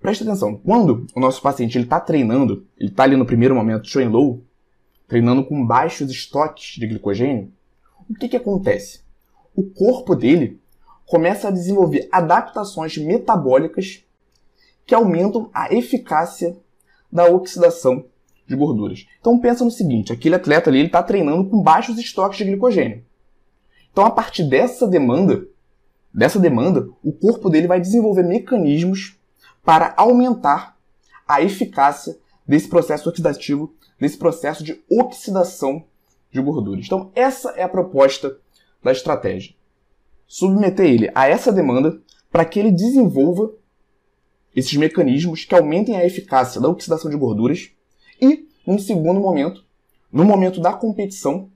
Preste atenção, quando o nosso paciente está treinando, ele está ali no primeiro momento train low, treinando com baixos estoques de glicogênio, o que, que acontece? O corpo dele começa a desenvolver adaptações metabólicas que aumentam a eficácia da oxidação de gorduras. Então pensa no seguinte, aquele atleta ali está treinando com baixos estoques de glicogênio. Então a partir dessa demanda, dessa demanda, o corpo dele vai desenvolver mecanismos para aumentar a eficácia desse processo oxidativo, desse processo de oxidação de gorduras. Então, essa é a proposta da estratégia. Submeter ele a essa demanda para que ele desenvolva esses mecanismos que aumentem a eficácia da oxidação de gorduras e, num segundo momento, no momento da competição,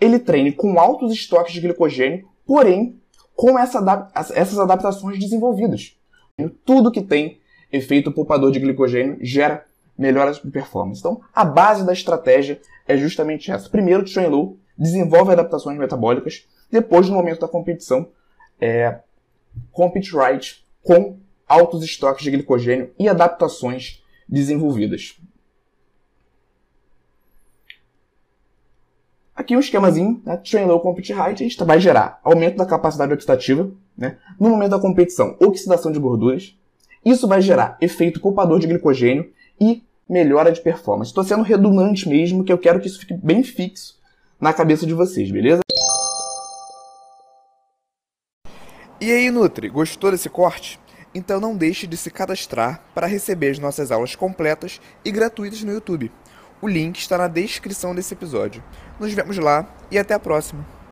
ele treine com altos estoques de glicogênio, porém com essa, essas adaptações desenvolvidas. Tudo que tem efeito poupador de glicogênio gera melhoras de performance. Então, a base da estratégia é justamente essa. Primeiro, train low, desenvolve adaptações metabólicas. Depois, no momento da competição, é, compete right com altos estoques de glicogênio e adaptações desenvolvidas. Aqui um esquemazinho, né? Train low, compete high, a gente vai gerar aumento da capacidade oxidativa, né? No momento da competição, oxidação de gorduras. Isso vai gerar efeito poupador de glicogênio e melhora de performance. Estou sendo redundante mesmo, que eu quero que isso fique bem fixo na cabeça de vocês, beleza? E aí, Nutri, gostou desse corte? Então não deixe de se cadastrar para receber as nossas aulas completas e gratuitas no YouTube. O link está na descrição desse episódio. Nos vemos lá e até a próxima!